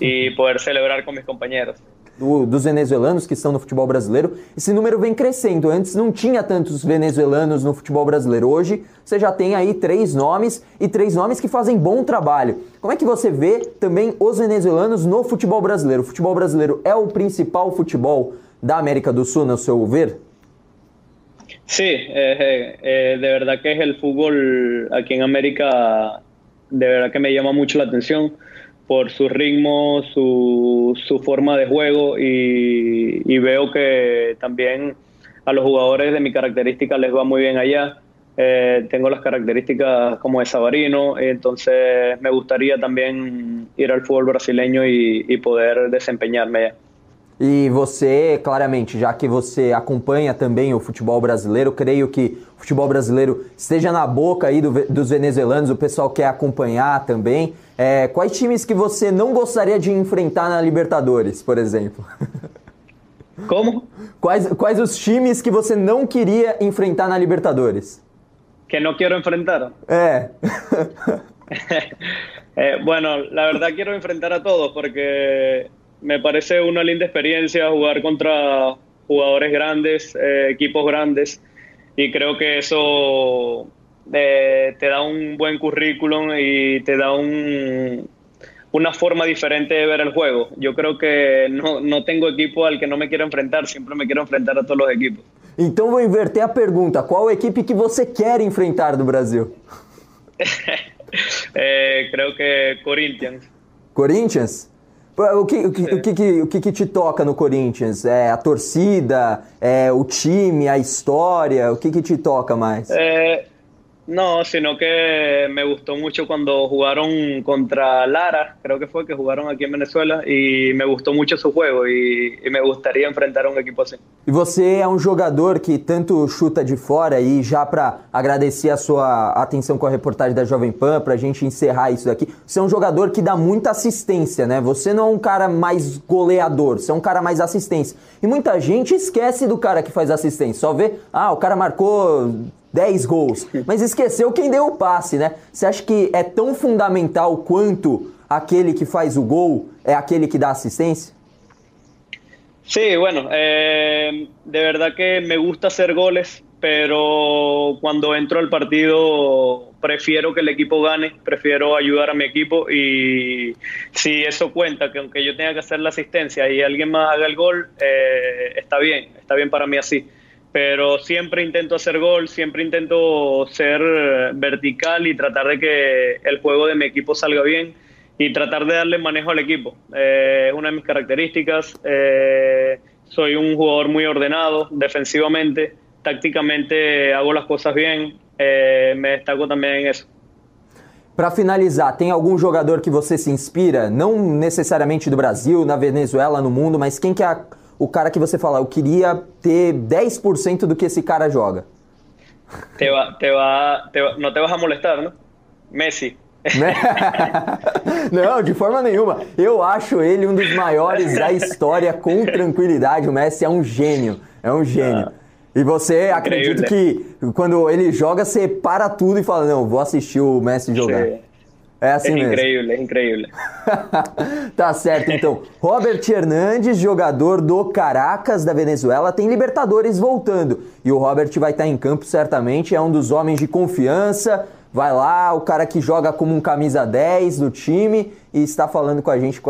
Speaker 11: y poder celebrar con mis compañeros.
Speaker 2: Do, dos venezuelanos que estão no futebol brasileiro, esse número vem crescendo. Antes não tinha tantos venezuelanos no futebol brasileiro. Hoje você já tem aí três nomes e três nomes que fazem bom trabalho. Como é que você vê também os venezuelanos no futebol brasileiro? O futebol brasileiro é o principal futebol da América do Sul, no seu ver?
Speaker 11: Sí, eh, eh, de verdad que es el fútbol aquí en América, de verdad que me llama mucho la atención por su ritmo, su, su forma de juego y, y, veo que también a los jugadores de mi característica les va muy bien allá. Eh, tengo las características como de Sabarino, entonces me gustaría también ir al fútbol brasileño y, y poder desempeñarme allá.
Speaker 2: E você, claramente, já que você acompanha também o futebol brasileiro, creio que o futebol brasileiro esteja na boca aí do, dos venezuelanos, o pessoal quer acompanhar também. É, quais times que você não gostaria de enfrentar na Libertadores, por exemplo?
Speaker 11: Como?
Speaker 2: Quais, quais os times que você não queria enfrentar na Libertadores?
Speaker 11: Que não quero enfrentar?
Speaker 2: É.
Speaker 11: eh, bueno, la verdad quiero enfrentar a todos porque me parece una linda experiencia jugar contra jugadores grandes, eh, equipos grandes, y creo que eso eh, te da un buen currículum y te da un, una forma diferente de ver el juego. Yo creo que no, no tengo equipo al que no me quiero enfrentar, siempre me quiero enfrentar a todos los equipos.
Speaker 2: Então vou inverter a pergunta: qual equipe que você quer enfrentar do Brasil?
Speaker 11: eh, creo que Corinthians.
Speaker 2: Corinthians? O que, o, que, o, que, o que, que te toca no Corinthians? É a torcida, é o time, a história? O que, que te toca mais?
Speaker 11: É, No, sino que me gustó mucho cuando jugaron contra Lara, creo que fue que jugaron aquí en Venezuela, y me gustó mucho su juego e, e me gustaría enfrentar um equipo assim.
Speaker 2: E você é um jogador que tanto chuta de fora e já para agradecer a sua atenção com a reportagem da Jovem Pan, para a gente encerrar isso daqui, você é um jogador que dá muita assistência, né? Você não é um cara mais goleador, você é um cara mais assistência. E muita gente esquece do cara que faz assistência, só vê, ah, o cara marcou 10 gols, mas esqueceu quem deu o passe, né? Você acha que é tão fundamental quanto aquele que faz o gol é aquele que dá assistência?
Speaker 11: Sí, bueno, eh, de verdad que me gusta hacer goles, pero cuando entro al partido prefiero que el equipo gane, prefiero ayudar a mi equipo y si eso cuenta, que aunque yo tenga que hacer la asistencia y alguien más haga el gol, eh, está bien, está bien para mí así pero siempre intento hacer gol, siempre intento ser vertical y tratar de que el juego de mi equipo salga bien y tratar de darle manejo al equipo. Eh, una de mis características. Eh, soy un jugador muy ordenado defensivamente, tácticamente hago las cosas bien, eh, me destaco también en eso.
Speaker 2: Para finalizar, tem algum jogador que você se inspira, não necessariamente do Brasil, na Venezuela, no mundo, mas quem que o cara que você fala, eu queria ter 10% do que esse cara joga?
Speaker 11: Te va, te va, te va, não te vas a molestar, não? Messi.
Speaker 2: não, de forma nenhuma. Eu acho ele um dos maiores da história com tranquilidade. O Messi é um gênio, é um gênio. E você acredita que quando ele joga, você para tudo e fala, não, vou assistir o Messi jogar.
Speaker 11: Sí.
Speaker 2: É assim
Speaker 11: es
Speaker 2: mesmo.
Speaker 11: increíble, es increíble.
Speaker 2: Tá certo, então. Robert Hernandes, jogador do Caracas da Venezuela, tem Libertadores voltando. E o Robert vai estar em campo certamente, é um dos homens de confiança. Vai lá, o cara que joga como um camisa 10 do time e está falando com a gente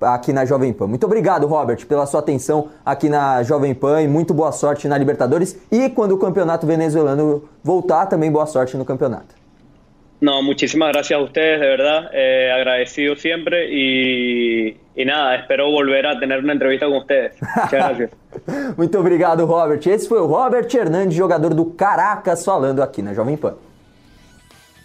Speaker 2: aqui na Jovem Pan. Muito obrigado, Robert, pela sua atenção aqui na Jovem Pan e muito boa sorte na Libertadores. E quando o campeonato venezuelano voltar, também boa sorte no campeonato.
Speaker 11: No, muchísimas gracias a ustedes, de verdad. eh, agradecido siempre y, y nada, espero volver a tener una entrevista con ustedes. Muchas gracias.
Speaker 2: Muito obrigado, Robert. Esse foi o Robert Hernandes, jogador do Caracas, falando aqui na Jovem Pan.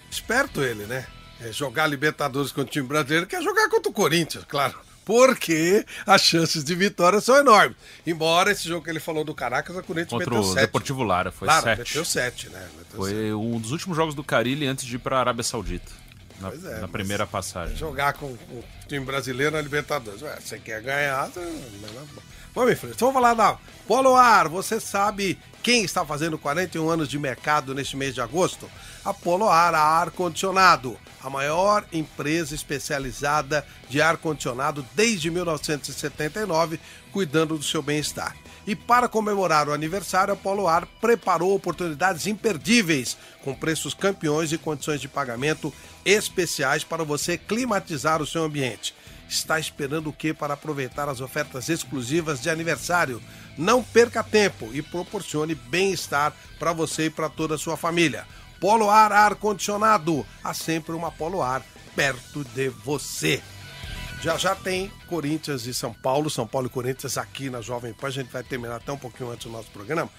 Speaker 5: Esperto ele, né? É jogar Libertadores contra o time brasileiro, quer jogar contra o Corinthians, claro. Porque as chances de vitória são enormes. Embora esse jogo que ele falou do Caracas, a Corinthians
Speaker 6: Contra
Speaker 5: meteu
Speaker 6: o
Speaker 5: 7.
Speaker 6: Deportivo Lara, foi
Speaker 5: Claro,
Speaker 6: 7.
Speaker 5: meteu 7, né? Meteu
Speaker 6: Foi um dos últimos jogos do Carilli antes de ir para a Arábia Saudita. Na,
Speaker 5: Pois é,
Speaker 6: na primeira passagem.
Speaker 5: jogar com, com o time brasileiro na Libertadores. Ué, você quer ganhar, você... Vamos em frente. Vamos falar da Polo Ar. Você sabe quem está fazendo 41 anos de mercado neste mês de agosto? A Polo Ar, a ar-condicionado. A maior empresa especializada de ar-condicionado desde 1979, cuidando do seu bem-estar. E para comemorar o aniversário, a Polo Ar preparou oportunidades imperdíveis, com preços campeões e condições de pagamento especiais para você climatizar o seu ambiente. Está esperando o que para aproveitar as ofertas exclusivas de aniversário? Não perca tempo e proporcione bem-estar para você e para toda a sua família. Polo Ar Ar-Condicionado. Há sempre uma Polo Ar perto de você. Já já tem Corinthians e São Paulo, São Paulo e Corinthians aqui na Jovem Pan. A gente vai terminar até um pouquinho antes do nosso programa.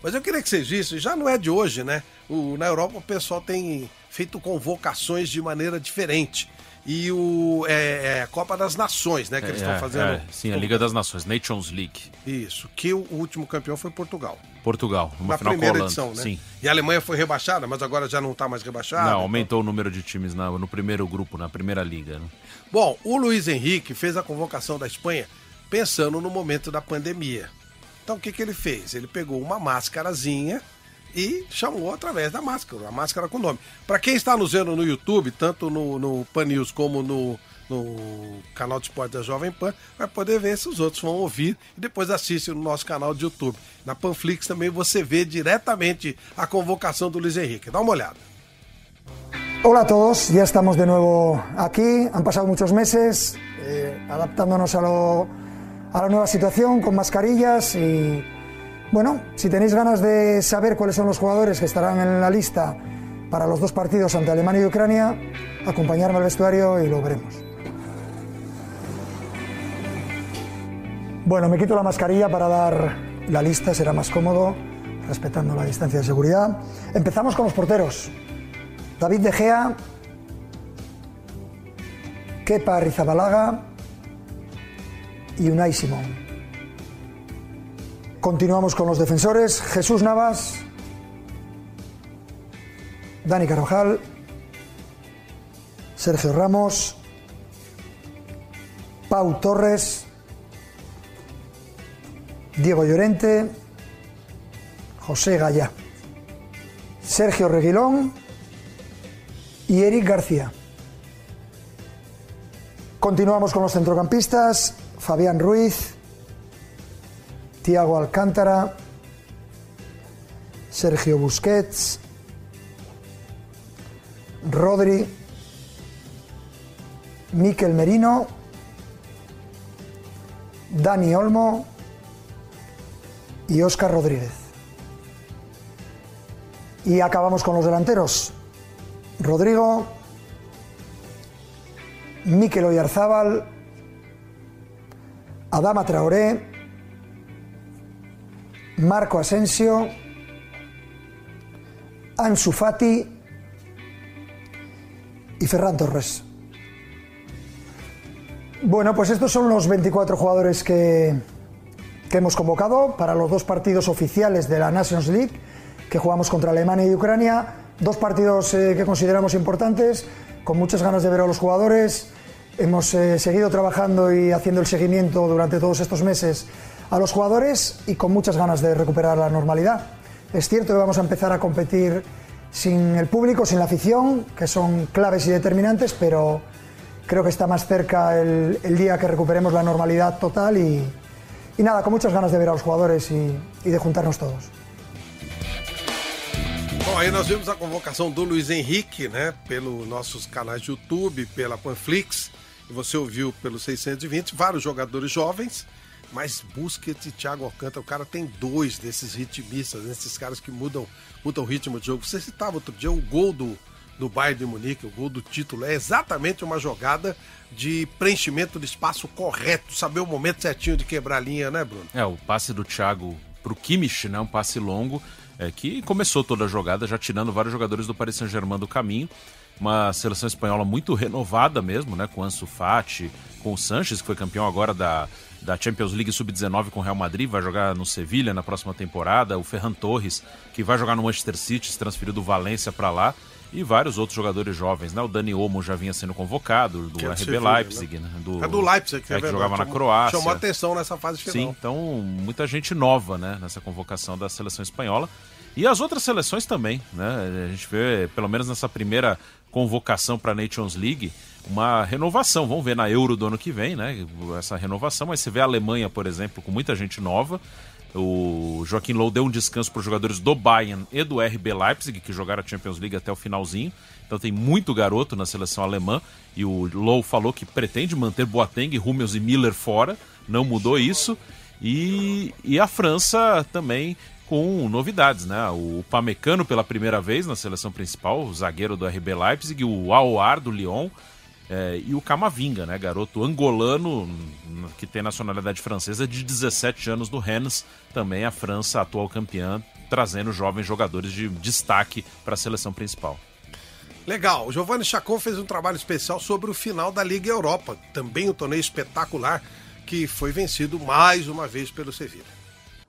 Speaker 5: Mas eu queria que vocês vissem, já não é de hoje, né? O, na Europa o pessoal tem feito convocações de maneira diferente. E o é, é a Copa das Nações, né? Que eles estão
Speaker 6: É,
Speaker 5: fazendo.
Speaker 6: é, sim, a Liga das Nações, Nations League.
Speaker 5: Isso, que o último campeão foi Portugal.
Speaker 6: Portugal, uma
Speaker 5: Na
Speaker 6: final
Speaker 5: primeira edição, né?
Speaker 6: Sim.
Speaker 5: E a Alemanha foi rebaixada, mas agora já não está mais rebaixada.
Speaker 6: Não, aumentou o número de times na- no primeiro grupo, na primeira liga. né?
Speaker 5: Bom, o Luiz Henrique fez a convocação da Espanha pensando no momento da pandemia. Então o que, que ele fez? Ele pegou uma máscarazinha e chamou através da máscara, a máscara com nome. Para quem está nos vendo no YouTube, tanto no, no Pan News como no, no canal de esporte da Jovem Pan, vai poder ver se os outros vão ouvir e depois assiste no nosso canal de YouTube. Na Panflix também você vê diretamente a convocação do Luiz Henrique. Dá uma olhada.
Speaker 12: Hola a todos, ya estamos de nuevo aquí. Han pasado muchos meses eh, adaptándonos a, lo- a la nueva situación con mascarillas y bueno, si tenéis ganas de saber cuáles son los jugadores que estarán en la lista para los dos partidos ante Alemania y Ucrania, acompañarme al vestuario y lo veremos. Bueno, me quito la mascarilla para dar la lista, será más cómodo, respetando la distancia de seguridad. Empezamos con los porteros. David De Gea, Kepa Arrizabalaga y Unai Simón. Continuamos con los defensores, Jesús Navas, Dani Carvajal, Sergio Ramos, Pau Torres, Diego Llorente, José Gallá, Sergio Reguilón y Eric García. Continuamos con los centrocampistas, Fabián Ruiz, Tiago Alcántara, Sergio Busquets, Rodri, Miquel Merino, Dani Olmo y Óscar Rodríguez. Y acabamos con los delanteros. Rodrigo, Mikel Oyarzábal, Adama Traoré, Marco Asensio, Ansu Fati y Ferran Torres. Bueno, pues estos son los 24 jugadores que, que hemos convocado para los dos partidos oficiales de la Nations League que jugamos contra Alemania y Ucrania. Dos partidos eh, que consideramos importantes, con muchas ganas de ver a los jugadores. Hemos eh, seguido trabajando y haciendo el seguimiento durante todos estos meses a los jugadores y con muchas ganas de recuperar la normalidad. Es cierto que vamos a empezar a competir sin el público, sin la afición, que son claves y determinantes, pero creo que está más cerca el, el día que recuperemos la normalidad total y, y, nada, con muchas ganas de ver a los jugadores y, de juntarnos todos.
Speaker 5: Bom, aí nós vimos a convocação do Luiz Henrique, né, pelos nossos canais de YouTube, pela Panflix, e você ouviu pelo 620, vários jogadores jovens, mas Busquets e Thiago Alcântara, o cara tem dois desses ritmistas, desses caras que mudam, mudam o ritmo de jogo. Você citava outro dia o gol do, do Bayern de Munique, o gol do título, é exatamente uma jogada de preenchimento de espaço correto, saber o momento certinho de quebrar a linha, né, Bruno?
Speaker 6: É, o passe do Thiago pro Kimmich, né, um passe longo, é, que começou toda a jogada já tirando vários jogadores do Paris Saint-Germain do caminho. Uma seleção espanhola muito renovada mesmo, né, com Ansu Fati, com o Sanches, que foi campeão agora da, da Champions League Sub-19 com o Real Madrid, vai jogar no Sevilha na próxima temporada, o Ferran Torres, que vai jogar no Manchester City, se transferiu do Valência para lá, e vários outros jogadores jovens, né? O Dani Olmo já vinha sendo convocado, do RB Leipzig, né? Do,
Speaker 5: é do Leipzig, que,
Speaker 6: é,
Speaker 5: é
Speaker 6: que jogava na
Speaker 5: chamou,
Speaker 6: Croácia.
Speaker 5: Chamou atenção nessa fase final.
Speaker 6: Sim, então muita gente nova, né? Nessa convocação da seleção espanhola. E as outras seleções também, né? A gente vê, pelo menos nessa primeira convocação para a Nations League, uma renovação. Vamos ver na Euro do ano que vem, né? Essa renovação. Mas você vê a Alemanha, por exemplo, com muita gente nova. O Joaquim Low deu um descanso para os jogadores do Bayern e do RB Leipzig, que jogaram a Champions League até o finalzinho. Então tem muito garoto na seleção alemã. E o Low falou que pretende manter Boateng, Hummels e Miller fora. Não mudou isso. E, e a França também com novidades, né? O Pamecano pela primeira vez na seleção principal, o zagueiro do RB Leipzig, o Aouar do Lyon é, e o Camavinga, né? Garoto angolano que tem nacionalidade francesa de 17 anos do Rennes, também a França atual campeã, trazendo jovens jogadores de destaque para a seleção principal.
Speaker 5: Legal, o Giovanni Chacon fez um trabalho especial sobre o final da Liga Europa, também um torneio espetacular que foi vencido mais uma vez pelo Sevilla.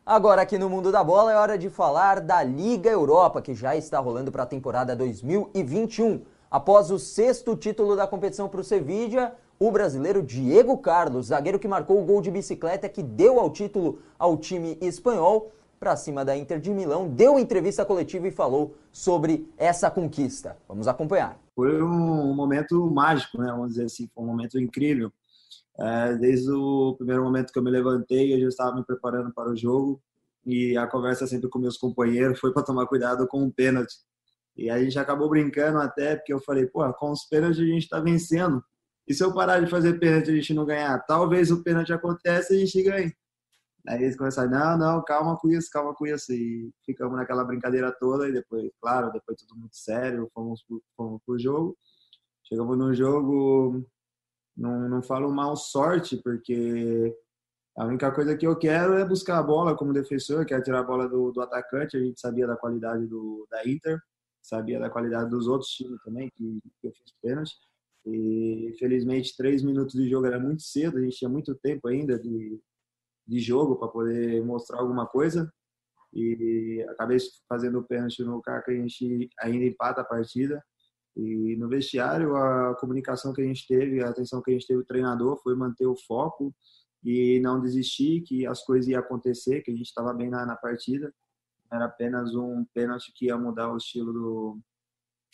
Speaker 2: Agora aqui no Mundo da Bola é hora de falar da Liga Europa, que já está rolando para a temporada 2021. Após o sexto título da competição para o Sevilla, o brasileiro Diego Carlos, zagueiro que marcou o gol de bicicleta que deu ao título ao time espanhol, para cima da Inter de Milão, deu entrevista coletiva e falou sobre essa conquista. Vamos acompanhar.
Speaker 13: Foi um momento mágico, né? Vamos dizer assim, foi um momento incrível. É, desde o primeiro momento que eu me levantei, eu já estava me preparando para o jogo e a conversa sempre com meus companheiros foi para tomar cuidado com o pênalti. E a gente acabou brincando até, porque eu falei, pô, com os pênaltis a gente está vencendo. E se eu parar de fazer pênalti a gente não ganhar? Talvez o pênalti aconteça e a gente ganhe. Aí eles começaram, não, não, calma com isso, calma com isso. E ficamos naquela brincadeira toda e depois, claro, depois tudo muito sério, fomos pro, fomos pro jogo. Chegamos no jogo, não, não falo mal sorte, porque a única coisa que eu quero é buscar a bola como defensor, quero tirar a bola do, do atacante. A gente sabia da qualidade do, da Inter, sabia da qualidade dos outros times também, que, que eu fiz pênalti. E felizmente, três minutos de jogo era muito cedo, a gente tinha muito tempo ainda de, de jogo para poder mostrar alguma coisa. E acabei fazendo o pênalti no que a gente ainda empata a partida. E no vestiário, a comunicação que a gente teve, a atenção que a gente teve o treinador foi manter o foco e não desistir, que as coisas iam acontecer, que a gente estava bem na, na, partida. Era apenas um pênalti que ia mudar o estilo do,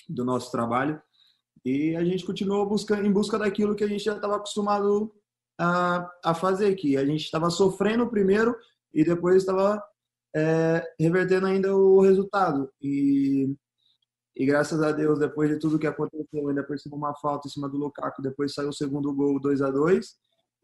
Speaker 13: do nosso trabalho. E a gente continuou buscando, em busca daquilo que a gente já estava acostumado a, a fazer, que a gente estava sofrendo primeiro e depois estava é, revertendo ainda o resultado. E e graças a Deus, depois de tudo que aconteceu, ainda cima uma falta em cima do Lukaku, depois saiu o segundo gol 2 a 2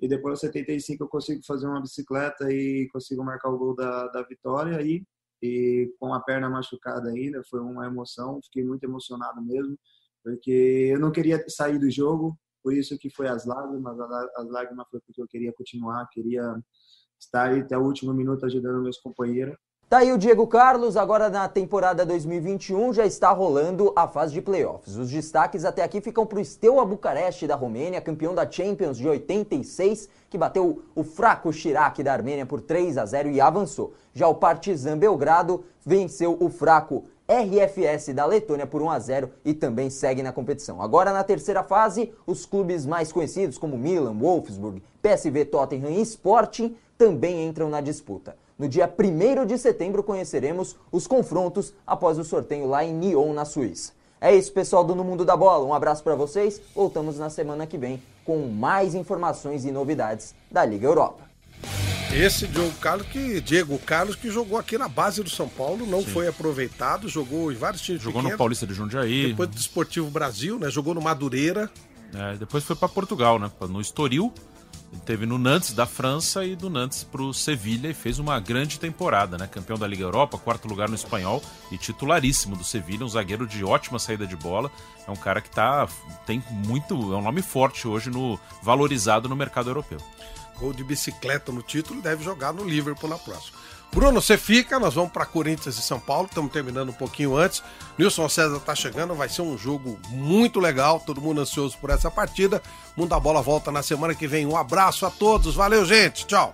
Speaker 13: e depois aos 75 eu consigo fazer uma bicicleta e consigo marcar o gol da, da vitória aí e com a perna machucada ainda, foi uma emoção, fiquei muito emocionado mesmo, porque eu não queria sair do jogo, por isso que foi as lágrimas, as lágrimas foi porque eu queria continuar, queria estar até o último minuto ajudando meus companheiros
Speaker 2: Tá aí o Diego Carlos, agora na temporada 2021 já está rolando a fase de playoffs. Os destaques até aqui ficam para o Steaua Bucareste da Romênia, campeão da Champions de 86, que bateu o fraco Chirac da Armênia por 3 a 0 e avançou. Já o Partizan Belgrado venceu o fraco RFS da Letônia por 1 a 0 e também segue na competição. Agora na terceira fase, os clubes mais conhecidos como Milan, Wolfsburg, PSV, Tottenham e Sporting também entram na disputa. No dia 1 de setembro conheceremos os confrontos após o sorteio lá em Nyon, na Suíça. É isso, pessoal do No Mundo da Bola. Um abraço para vocês. Voltamos na semana que vem com mais informações e novidades da Liga Europa.
Speaker 5: Esse Diego Carlos que Diego Carlos que jogou aqui na base do São Paulo, não Sim. foi aproveitado, jogou em vários times
Speaker 6: Jogou pequenos, no Paulista de Jundiaí.
Speaker 5: Depois do Esportivo Brasil, né? Jogou no Madureira.
Speaker 6: É, depois foi para Portugal, né? No Estoril. Teve no Nantes da França e do Nantes para o Sevilha e fez uma grande temporada, né? Campeão da Liga Europa, quarto lugar no espanhol e titularíssimo do Sevilha, um zagueiro de ótima saída de bola. É um cara que tá tem muito, é um nome forte hoje no valorizado no mercado europeu
Speaker 5: gol de bicicleta no título deve jogar no Liverpool na próxima. Bruno, você fica, nós vamos para Corinthians e São Paulo, estamos terminando um pouquinho antes. Nilson César está chegando, vai ser um jogo muito legal, todo mundo ansioso por essa partida. Mundo da Bola volta na semana que vem. Um abraço a todos, valeu, gente, tchau.